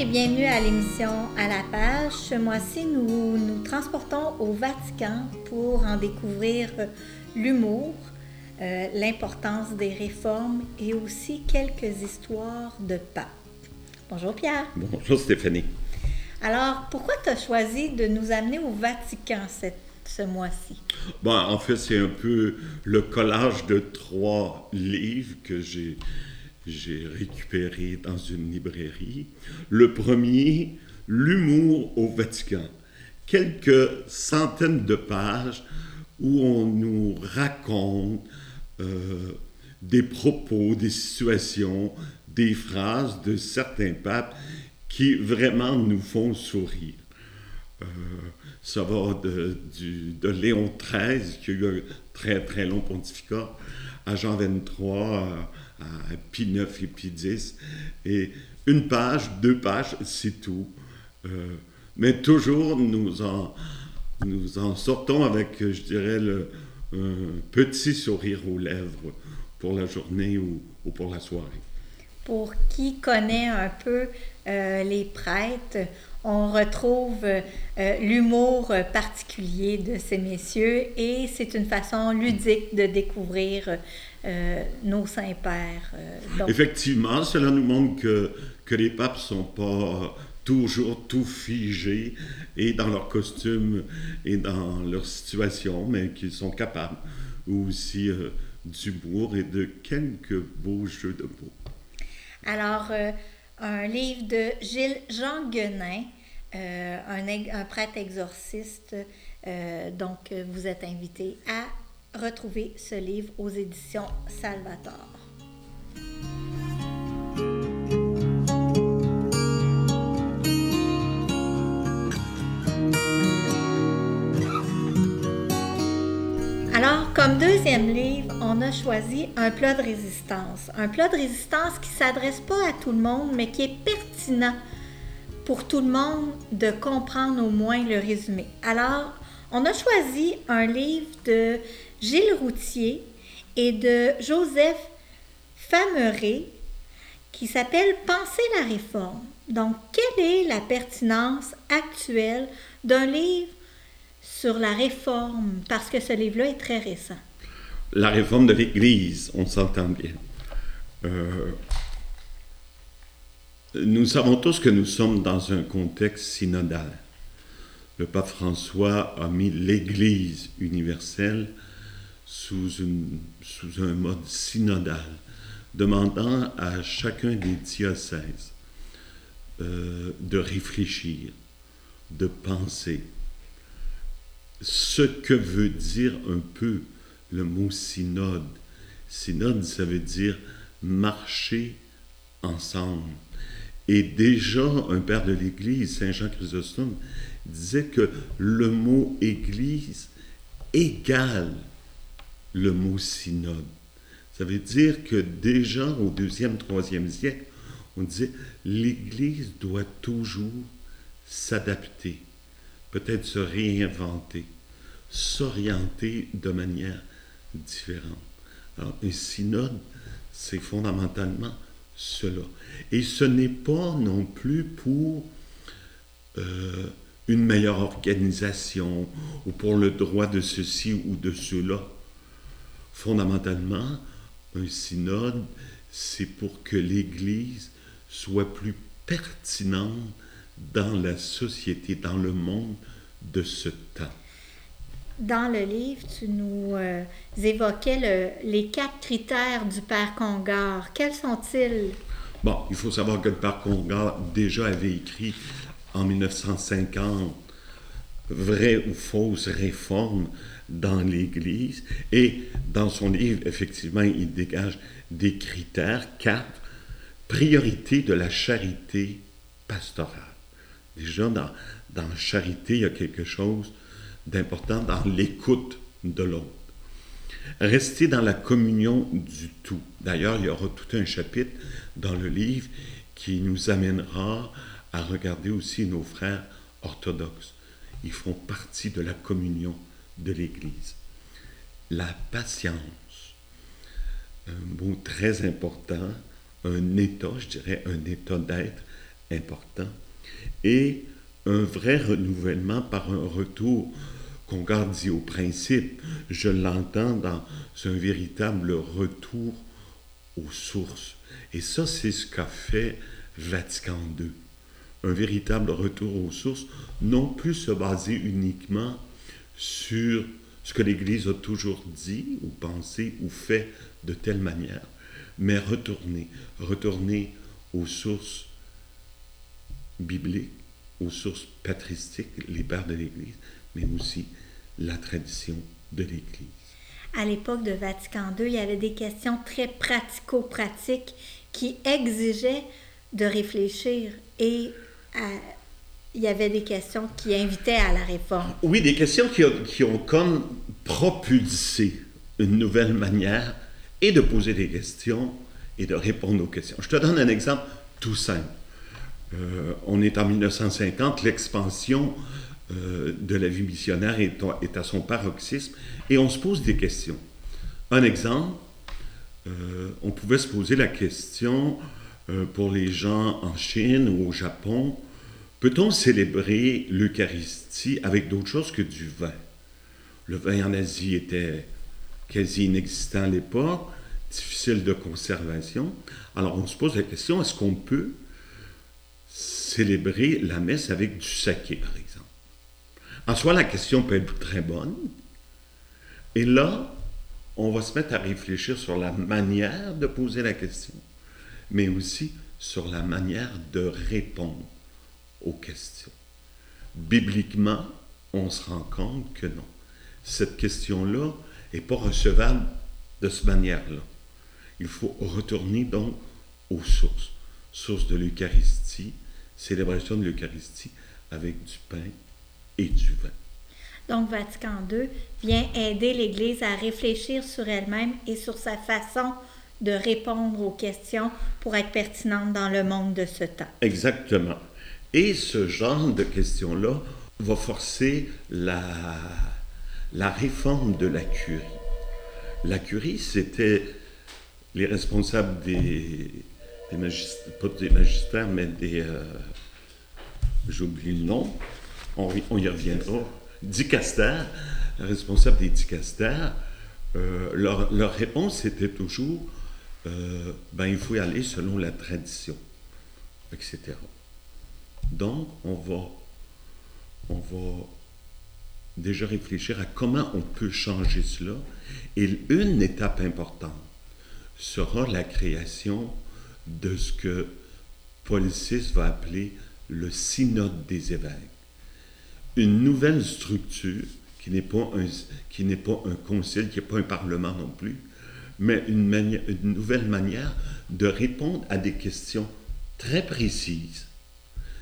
et bienvenue à l'émission À la page. Ce mois-ci, nous nous transportons au Vatican pour en découvrir l'humour, euh, l'importance des réformes et aussi quelques histoires de pape. Bonjour Pierre. Bonjour Stéphanie. Alors, pourquoi tu as choisi de nous amener au Vatican cette, ce mois-ci? Bon, en fait, c'est un peu le collage de trois livres que j'ai j'ai récupéré dans une librairie. Le premier, L'humour au Vatican. Quelques centaines de pages où on nous raconte euh, des propos, des situations, des phrases de certains papes qui vraiment nous font sourire. Euh, ça va de, de, Léon XIII, qui a eu un très très long pontificat, à Jean XXIII, à Pi 9 et Pi 10. Et une page, deux pages, c'est tout. Euh, mais toujours, nous en, nous en sortons avec, je dirais, le, un petit sourire aux lèvres pour la journée ou, ou pour la soirée. Pour qui connaît un peu euh, les prêtres, on retrouve euh, l'humour particulier de ces messieurs et c'est une façon ludique de découvrir euh, nos saints-pères. Euh, Effectivement, cela nous montre que, que les papes ne sont pas toujours tout figés et dans leur costume et dans leur situation, mais qu'ils sont capables aussi euh, d'humour et de quelques beaux jeux de mots. Alors, un livre de Gilles Jean Guenin, un, un, prêtre exorciste. donc, vous êtes invité à Retrouvez ce livre aux éditions Salvator. Alors, comme deuxième livre, on a choisi un plat de résistance. Un plat de résistance qui ne s'adresse pas à tout le monde, mais qui est pertinent pour tout le monde de comprendre au moins le résumé. Alors, on a choisi un livre de Gilles Routier et de Joseph Fameret qui s'appelle Penser la réforme. Donc, quelle est la pertinence actuelle d'un livre sur la réforme? Parce que ce livre-là est très récent. La réforme de l'Église, on s'entend bien. Euh, nous savons tous que nous sommes dans un contexte synodal. Le pape François a mis l'Église universelle sous, un mode synodal, demandant à chacun des diocèses euh, de réfléchir, de penser. Ce que veut dire un peu le mot synode. Synode, ça veut dire marcher ensemble. Et déjà, un père de l'Église, Saint Jean Chrysostome, disait que le mot Église égale le mot synode. Ça veut dire que déjà au deuxième, troisième siècle, on disait l'Église doit toujours s'adapter, peut-être se réinventer, s'orienter de manière différente. Alors, un synode, c'est fondamentalement cela. Et ce n'est pas non plus pour euh, une meilleure organisation ou pour le droit de ceci ou de cela fondamentalement, un synode, c'est pour que l'Église soit plus pertinente dans la société, dans le monde de ce temps. Dans le livre, tu nous euh, évoquais les quatre critères du Père Congar. Quels sont-ils? Bon, il faut savoir que le Père Congar déjà avait écrit en 1950 Vraie ou fausse réforme dans l'Église. Et dans son livre, effectivement, il dégage des critères, quatre, priorité de la charité pastorale. Déjà, dans, dans charité, il y a quelque chose d'important dans l'écoute de l'autre. Rester dans la communion du tout. D'ailleurs, il y aura tout un chapitre dans le livre qui nous amènera à regarder aussi nos frères orthodoxes. Ils font partie de la communion de l'Église. La patience, un mot très important, un état, je dirais un état d'être important, et un vrai renouvellement par un retour qu'on garde dit au principe. Je l'entends dans un véritable retour aux sources. Et ça, c'est ce qu'a fait Vatican II. Un véritable retour aux sources, non plus se baser uniquement sur ce que l'Église a toujours dit ou pensé ou fait de telle manière, mais retourner, retourner aux sources bibliques, aux sources patristiques, les pères de l'Église, mais aussi la tradition de l'Église. À l'époque de Vatican II, il y avait des questions très pratico-pratiques qui exigeaient de réfléchir et il y avait des questions qui invitaient à la réforme. Oui, des questions qui ont, qui ont comme propulsé une nouvelle manière et de poser des questions et de répondre aux questions. Je te donne un exemple tout simple. Euh, on est en 1950, l'expansion euh, de la vie missionnaire est, à son paroxysme et on se pose des questions. Un exemple, euh, on pouvait se poser la question pour les gens en Chine ou au Japon, peut-on célébrer l'Eucharistie avec d'autres choses que du vin? Le vin en Asie était quasi inexistant à l'époque, difficile de conservation. Alors on se pose la question, est-ce qu'on peut célébrer la messe avec du saké, par exemple En soi, la question peut être très bonne. Et là, on va se mettre à réfléchir sur la manière de poser la question, mais aussi sur la manière de répondre aux questions. Bibliquement, on se rend compte que non. Cette question-là n'est pas recevable de cette manière-là. Il faut retourner donc aux sources. Source de l'Eucharistie, célébration de l'Eucharistie avec du pain et du vin. Donc Vatican II vient aider l'Église à réfléchir sur elle-même et sur sa façon de répondre aux questions pour être pertinente dans le monde de ce temps. Exactement. Et ce genre de questions-là va forcer la, la réforme de la curie. La curie, c'était les responsables des, des magistères, pas des magistères, mais des. Euh, j'oublie le nom, on, y reviendra. Dicastères, responsables des dicastères, euh, leur, leur, réponse était toujours euh, ben, il faut y aller selon la tradition, etc. Donc, on va, on va déjà réfléchir à comment on peut changer cela. Et une étape importante sera la création de ce que Paul VI va appeler le synode des évêques. Une nouvelle structure qui n'est pas un, qui n'est pas un concile, qui n'est pas un parlement non plus, mais une, une nouvelle manière de répondre à des questions très précises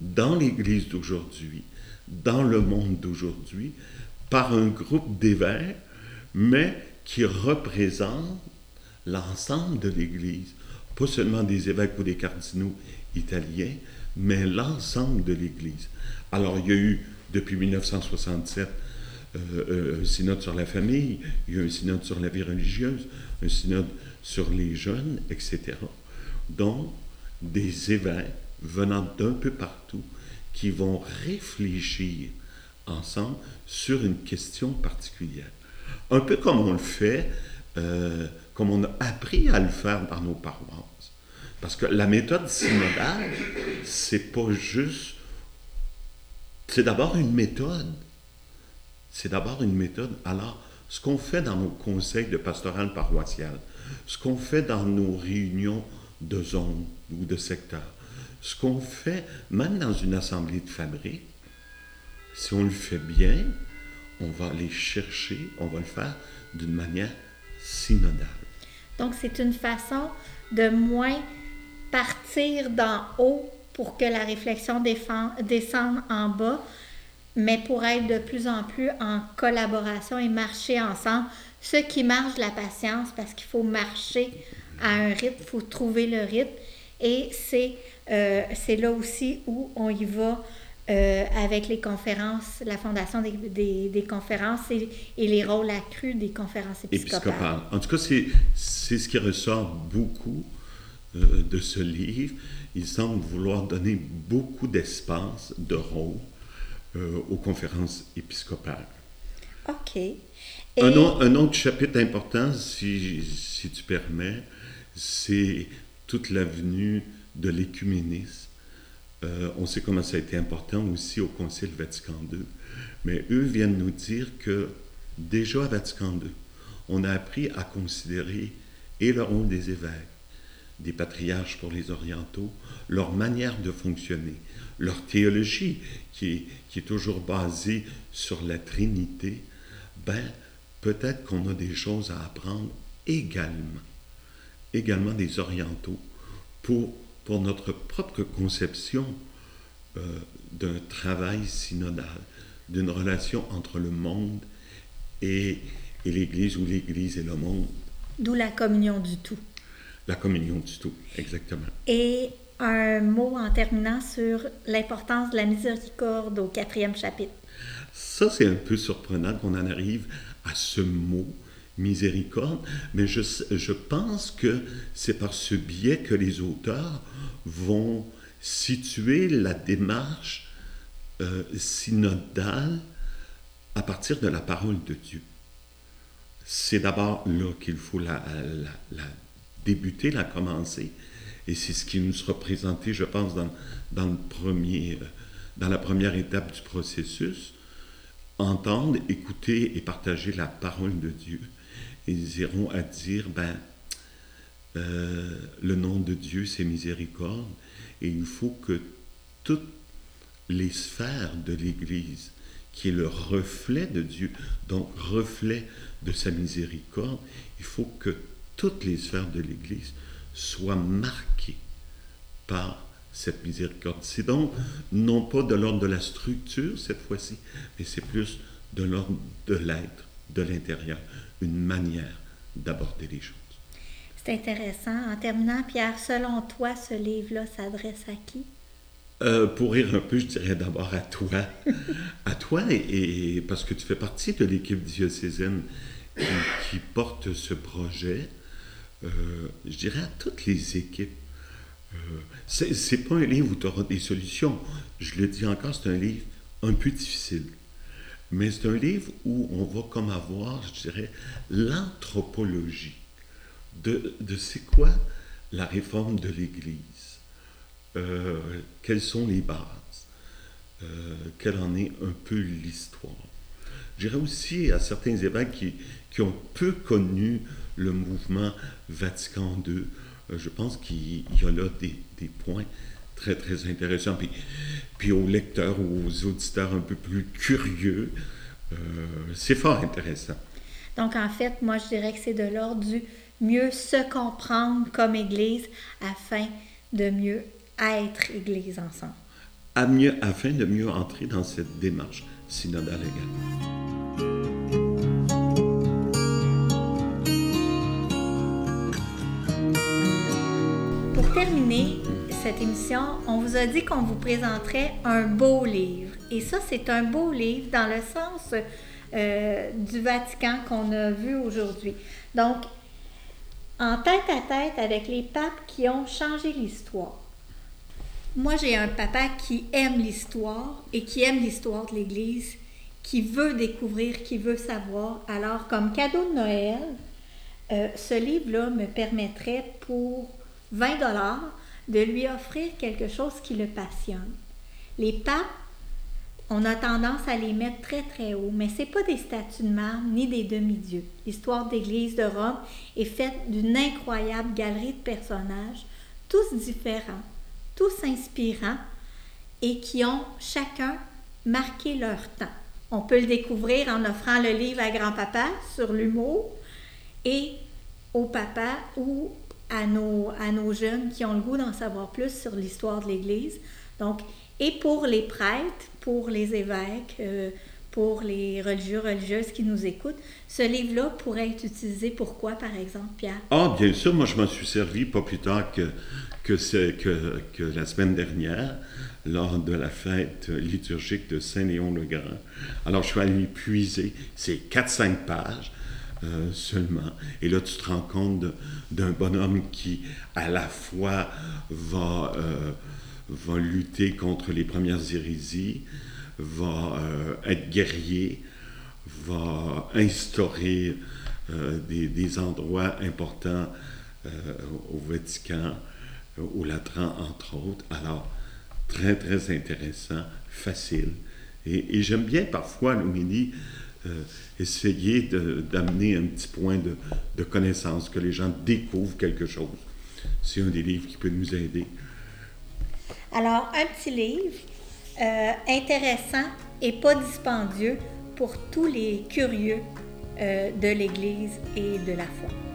dans l'Église d'aujourd'hui, dans le monde d'aujourd'hui, par un groupe d'évêques, mais qui représente l'ensemble de l'Église, pas seulement des évêques ou des cardinaux italiens, mais l'ensemble de l'Église. Alors, il y a eu, depuis 1967, euh, euh, un synode sur la famille, il y a un synode sur la vie religieuse, un synode sur les jeunes, etc. Donc, des évêques venant d'un peu partout qui vont réfléchir ensemble sur une question particulière. Un peu comme on le fait, euh, comme on a appris à le faire dans nos paroisses. Parce que la méthode synodale, c'est pas juste. C'est d'abord une méthode. C'est d'abord une méthode. Alors, ce qu'on fait dans nos conseils de pastoral paroissial, ce qu'on fait dans nos réunions de zone ou de secteur, ce qu'on fait même dans une assemblée de fabrique, si on le fait bien, on va aller chercher, on va le faire d'une manière synodale. Donc, c'est une façon de moins partir d'en haut pour que la réflexion descende en bas, mais pour être de plus en plus en collaboration et marcher ensemble. Ce qui marche, la patience, parce qu'il faut marcher à un rythme, il faut trouver le rythme. Et c'est euh, là aussi où on y va euh, avec les conférences, la fondation des, des, conférences et, et, les rôles accrus des conférences épiscopales. En tout cas, c'est ce qui ressort beaucoup euh, de ce livre, il semble vouloir donner beaucoup d'espace, de rôle euh, aux conférences épiscopales. OK. Un, un, autre chapitre important, si, si tu permets, c'est toute l'avenue de l'écuménisme. Euh, on sait comment ça a été important aussi au Concile Vatican II. Mais eux viennent nous dire que déjà à Vatican II, on a appris à considérer et le rôle des évêques, des patriarches pour les orientaux, leur manière de fonctionner, leur théologie qui est, toujours basée sur la Trinité, ben peut-être qu'on a des choses à apprendre également, également des orientaux, pour, pour notre propre conception euh, d'un travail synodal, d'une relation entre le monde et, et l'Église, ou l'Église et le monde. D'où la communion du tout. La communion du tout, exactement. Et un mot en terminant sur l'importance de la miséricorde au quatrième chapitre. Ça, c'est un peu surprenant qu'on en arrive à ce mot, miséricorde, mais je, je pense que c'est par ce biais que les auteurs vont situer la démarche euh, synodale à partir de la parole de Dieu. C'est d'abord là qu'il faut la, la, débuter, la commencer, et c'est ce qui nous sera présenté, je pense, dans, dans, le premier, euh, dans la première étape du processus. Entendre, écouter et partager la parole de Dieu. Ils iront à dire, ben, euh, le nom de Dieu, c'est miséricorde, et il faut que toutes les sphères de l'Église, qui est le reflet de Dieu, donc reflet de sa miséricorde, il faut que toutes les sphères de l'Église soient marquées par cette miséricorde. C'est donc non pas de l'ordre de la structure cette fois-ci, mais c'est plus de l'ordre de l'être, de l'intérieur une manière d'aborder les choses. C'est intéressant. En terminant, Pierre, selon toi, ce livre-là s'adresse à qui? Euh, pour rire un peu, je dirais d'abord à toi. à toi, et, parce que tu fais partie de l'équipe diocésaine qui, porte ce projet. Euh, je dirais à toutes les équipes. Euh, c'est pas un livre où tu auras des solutions. Je le dis encore, c'est un livre un peu difficile. Mais c'est un livre où on va comme avoir, je dirais, l'anthropologie de, de c'est quoi la réforme de l'Église, euh, quelles sont les bases, euh, quelle en est un peu l'histoire? Je dirais aussi à certains évêques qui, qui, ont peu connu le mouvement Vatican II, euh, je pense qu'il y a là des, des points très, très intéressant. Puis, puis aux lecteurs ou aux auditeurs un peu plus curieux, euh, c'est fort intéressant. Donc, en fait, moi, je dirais que c'est de l'ordre du mieux se comprendre comme Église afin de mieux être Église ensemble. À mieux, afin de mieux entrer dans cette démarche synodale également. Terminer, cette émission, on vous a dit qu'on vous présenterait un beau livre. Et ça, c'est un beau livre dans le sens euh, du Vatican qu'on a vu aujourd'hui. Donc, en tête à tête avec les papes qui ont changé l'histoire. Moi, j'ai un papa qui aime l'histoire et qui aime l'histoire de l'Église, qui veut découvrir, qui veut savoir. Alors, comme cadeau de Noël, euh, ce livre-là me permettrait pour 20 dollars de lui offrir quelque chose qui le passionne. Les papes, on a tendance à les mettre très très haut, mais ce pas des statues de marbre ni des demi-dieux. L'histoire d'Église de Rome est faite d'une incroyable galerie de personnages, tous différents, tous inspirants et qui ont chacun marqué leur temps. On peut le découvrir en offrant le livre à grand-papa sur l'humour et au papa ou à nos, à nos jeunes qui ont le goût d'en savoir plus sur l'histoire de l'Église. Donc, et pour les prêtres, pour les évêques, euh, pour les religieux, religieuses qui nous écoutent, ce livre-là pourrait être utilisé pour quoi, par exemple, Pierre? Ah, bien sûr, moi je m'en suis servi pas plus tard que, que, la semaine dernière, lors de la fête liturgique de Saint-Léon le Grand. Alors je suis allé puiser ces 4-5 pages euh, seulement. Et là, tu te rends compte d'un bonhomme qui, à la fois, va, euh, va lutter contre les premières hérésies, va euh, être guerrier, va instaurer des, des, endroits importants au Vatican, au Latran, entre autres. Alors, très, très intéressant, facile. Et, et j'aime bien parfois, Louis, euh, essayer d'amener un petit point de, connaissance, que les gens découvrent quelque chose. C'est un des livres qui peut nous aider. Alors, un petit livre euh, intéressant et pas dispendieux pour tous les curieux euh, de l'Église et de la foi.